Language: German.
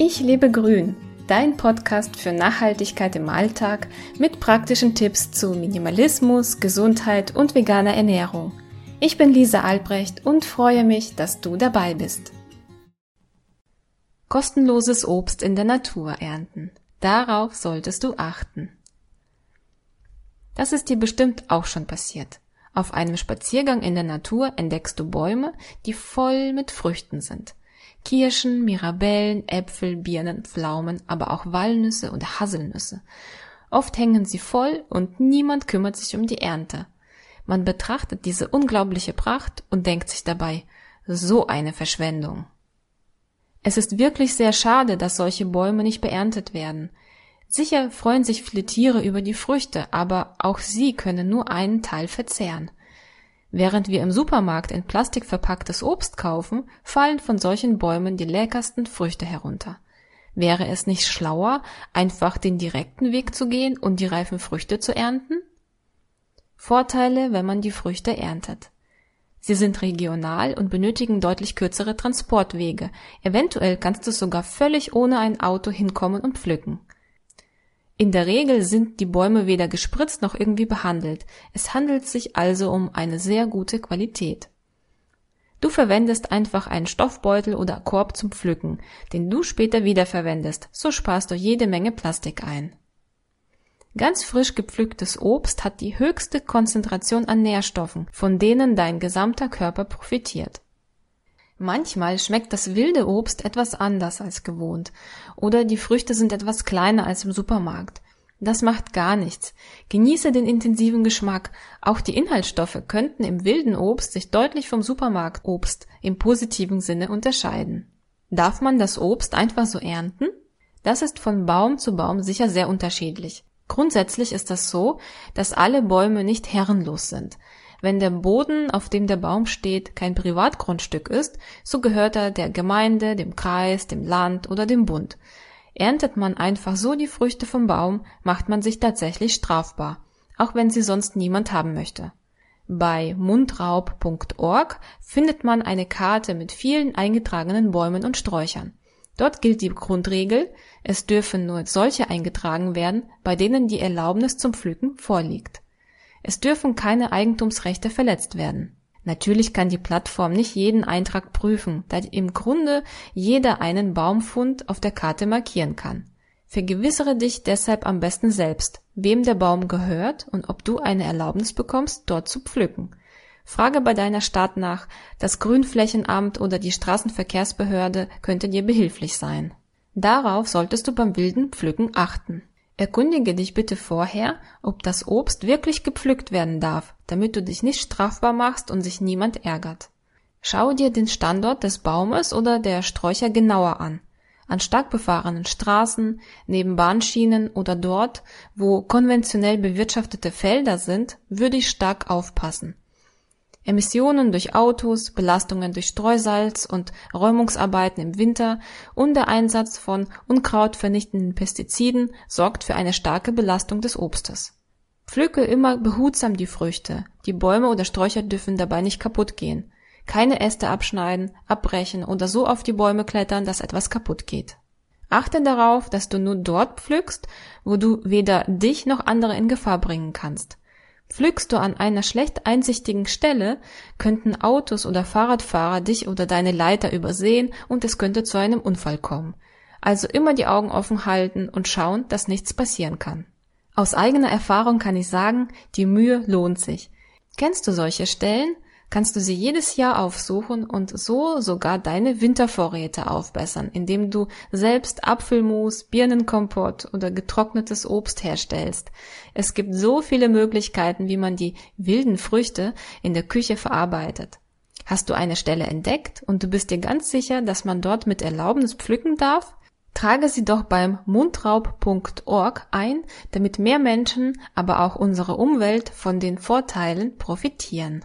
Ich lebe grün, dein Podcast für Nachhaltigkeit im Alltag mit praktischen Tipps zu Minimalismus, Gesundheit und veganer Ernährung. Ich bin Lisa Albrecht und freue mich, dass du dabei bist. Kostenloses Obst in der Natur ernten. Darauf solltest du achten. Das ist dir bestimmt auch schon passiert. Auf einem Spaziergang in der Natur entdeckst du Bäume, die voll mit Früchten sind. Kirschen, Mirabellen, Äpfel, Birnen, Pflaumen, aber auch Walnüsse und Haselnüsse. Oft hängen sie voll und niemand kümmert sich um die Ernte. Man betrachtet diese unglaubliche Pracht und denkt sich dabei, so eine Verschwendung. Es ist wirklich sehr schade, dass solche Bäume nicht beerntet werden. Sicher freuen sich viele Tiere über die Früchte, aber auch sie können nur einen Teil verzehren. Während wir im Supermarkt in Plastik verpacktes Obst kaufen, fallen von solchen Bäumen die leckersten Früchte herunter. Wäre es nicht schlauer, einfach den direkten Weg zu gehen und die reifen Früchte zu ernten? Vorteile, wenn man die Früchte erntet. Sie sind regional und benötigen deutlich kürzere Transportwege. Eventuell kannst du sogar völlig ohne ein Auto hinkommen und pflücken. In der Regel sind die Bäume weder gespritzt noch irgendwie behandelt. Es handelt sich also um eine sehr gute Qualität. Du verwendest einfach einen Stoffbeutel oder Korb zum Pflücken, den du später wiederverwendest, so sparst du jede Menge Plastik ein. Ganz frisch gepflücktes Obst hat die höchste Konzentration an Nährstoffen, von denen dein gesamter Körper profitiert. Manchmal schmeckt das wilde Obst etwas anders als gewohnt oder die Früchte sind etwas kleiner als im Supermarkt. Das macht gar nichts. Genieße den intensiven Geschmack. Auch die Inhaltsstoffe könnten im wilden Obst sich deutlich vom Supermarktobst im positiven Sinne unterscheiden. Darf man das Obst einfach so ernten? Das ist von Baum zu Baum sicher sehr unterschiedlich. Grundsätzlich ist das so, dass alle Bäume nicht herrenlos sind. Wenn der Boden, auf dem der Baum steht, kein Privatgrundstück ist, so gehört er der Gemeinde, dem Kreis, dem Land oder dem Bund. Erntet man einfach so die Früchte vom Baum, macht man sich tatsächlich strafbar, auch wenn sie sonst niemand haben möchte. Bei mundraub.org findet man eine Karte mit vielen eingetragenen Bäumen und Sträuchern. Dort gilt die Grundregel, es dürfen nur solche eingetragen werden, bei denen die Erlaubnis zum Pflücken vorliegt. Es dürfen keine Eigentumsrechte verletzt werden. Natürlich kann die Plattform nicht jeden Eintrag prüfen, da im Grunde jeder einen Baumfund auf der Karte markieren kann. Vergewissere dich deshalb am besten selbst, wem der Baum gehört und ob du eine Erlaubnis bekommst, dort zu pflücken. Frage bei deiner Stadt nach, das Grünflächenamt oder die Straßenverkehrsbehörde könnte dir behilflich sein. Darauf solltest du beim wilden Pflücken achten. Erkundige dich bitte vorher, ob das Obst wirklich gepflückt werden darf, damit du dich nicht strafbar machst und sich niemand ärgert. Schau dir den Standort des Baumes oder der Sträucher genauer an. An stark befahrenen Straßen, neben Bahnschienen oder dort, wo konventionell bewirtschaftete Felder sind, würde ich stark aufpassen. Emissionen durch Autos, Belastungen durch Streusalz und Räumungsarbeiten im Winter und der Einsatz von unkrautvernichtenden Pestiziden sorgt für eine starke Belastung des Obstes. Pflücke immer behutsam die Früchte. Die Bäume oder Sträucher dürfen dabei nicht kaputt gehen. Keine Äste abschneiden, abbrechen oder so auf die Bäume klettern, dass etwas kaputt geht. Achte darauf, dass du nur dort pflückst, wo du weder dich noch andere in Gefahr bringen kannst. Pflückst du an einer schlecht einsichtigen Stelle, könnten Autos oder Fahrradfahrer dich oder deine Leiter übersehen und es könnte zu einem Unfall kommen. Also immer die Augen offen halten und schauen, dass nichts passieren kann. Aus eigener Erfahrung kann ich sagen, die Mühe lohnt sich. Kennst du solche Stellen? Kannst du sie jedes Jahr aufsuchen und so sogar deine Wintervorräte aufbessern, indem du selbst Apfelmus, Birnenkompott oder getrocknetes Obst herstellst. Es gibt so viele Möglichkeiten, wie man die wilden Früchte in der Küche verarbeitet. Hast du eine Stelle entdeckt und du bist dir ganz sicher, dass man dort mit Erlaubnis pflücken darf? Trage sie doch beim mundraub.org ein, damit mehr Menschen, aber auch unsere Umwelt von den Vorteilen profitieren.